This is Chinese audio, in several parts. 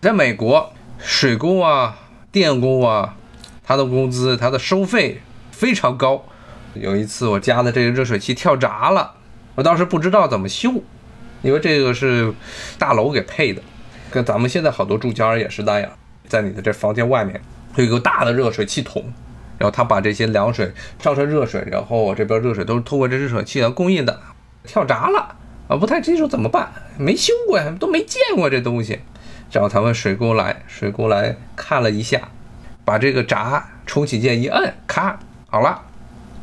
在美国，水工啊、电工啊，他的工资、他的收费非常高。有一次我家的这个热水器跳闸了，我当时不知道怎么修，因为这个是大楼给配的，跟咱们现在好多住家也是那样，在你的这房间外面有一个大的热水器桶，然后他把这些凉水上成热水，然后我这边热水都是通过这热水器来供应的，跳闸了啊，不太清楚怎么办，没修过呀，都没见过这东西，找他们水工来，水工来看了一下，把这个闸重启键一摁，咔，好了。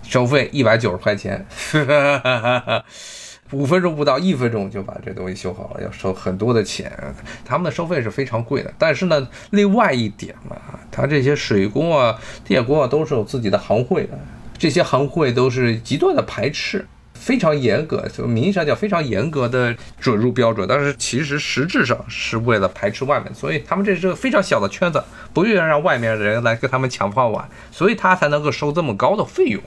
收费一百九十块钱，五分钟不到，一分钟就把这东西修好了，要收很多的钱。他们的收费是非常贵的，但是呢，另外一点嘛，他这些水工啊、电工啊都是有自己的行会的，这些行会都是极端的排斥。非常严格，就名义上叫非常严格的准入标准，但是其实实质上是为了排斥外面，所以他们这是个非常小的圈子，不愿意让外面的人来跟他们抢饭碗，所以他才能够收这么高的费用。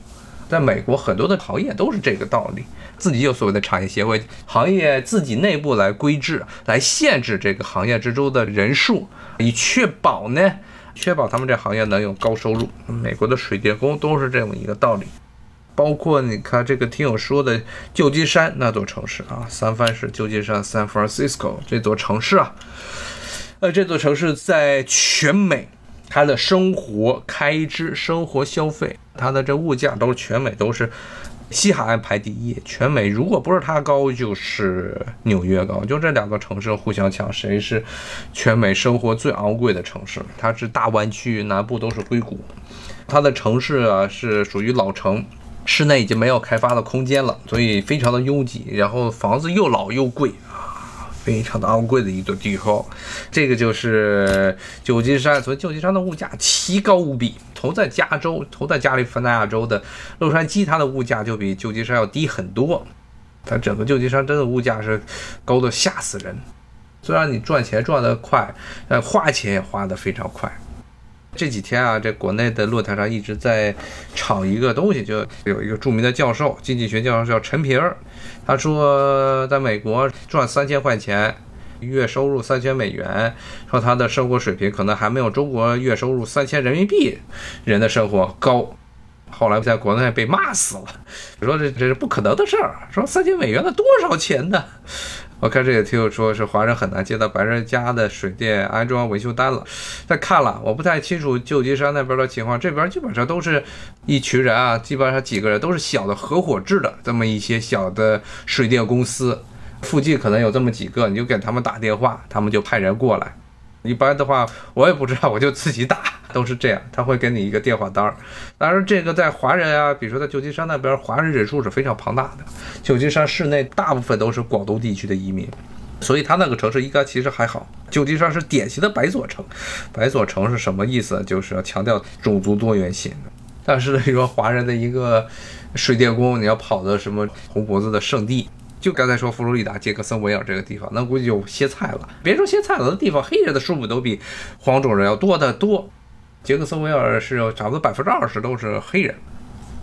在美国，很多的行业都是这个道理，自己有所谓的产业协会，行业自己内部来规制、来限制这个行业之中的人数，以确保呢，确保他们这行业能有高收入。美国的水电工都是这么一个道理。包括你看这个听友说的旧金山那座城市啊，三藩市旧金山 （San Francisco） 这座城市啊，呃，这座城市在全美，它的生活开支、生活消费，它的这物价都是全美都是西海岸排第一。全美如果不是它高，就是纽约高，就这两个城市互相抢，谁是全美生活最昂贵的城市？它是大湾区南部都是硅谷，它的城市啊是属于老城。室内已经没有开发的空间了，所以非常的拥挤，然后房子又老又贵啊，非常的昂贵的一座地方。这个就是旧金山，所以旧金山的物价奇高无比。投在加州，投在加利福尼亚州的洛杉矶，它的物价就比旧金山要低很多。它整个旧金山真的物价是高的吓死人。虽然你赚钱赚得快，但花钱也花得非常快。这几天啊，这国内的论坛上一直在炒一个东西，就有一个著名的教授，经济学教授叫陈平，他说在美国赚三千块钱，月收入三千美元，说他的生活水平可能还没有中国月收入三千人民币人的生活高。后来在国内被骂死了，说这这是不可能的事儿，说三千美元那多少钱呢？我看这个听友说是华人很难接到白人家的水电安装维修单了。再看了，我不太清楚旧金山那边的情况，这边基本上都是一群人啊，基本上几个人都是小的合伙制的这么一些小的水电公司，附近可能有这么几个，你就给他们打电话，他们就派人过来。一般的话，我也不知道，我就自己打，都是这样。他会给你一个电话单儿。当然，这个在华人啊，比如说在旧金山那边，华人人数是非常庞大的。旧金山市内大部分都是广东地区的移民，所以他那个城市应该其实还好。旧金山是典型的白左城，白左城是什么意思？就是要强调种族多元性。但是呢你说华人的一个水电工，你要跑到什么红脖子的圣地？就刚才说佛罗里达杰克森维尔这个地方，那估计就歇菜了。别说歇菜了，那地方黑人的数目都比黄种人要多得多。杰克森维尔是有差不多百分之二十都是黑人，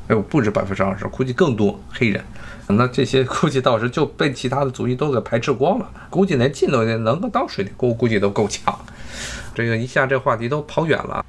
哎呦，不止百分之二十，估计更多黑人。那这些 估计到时就被其他的族裔都给排斥光了，估计连进都能够到水里，估，估计都够呛。这个一下这话题都跑远了。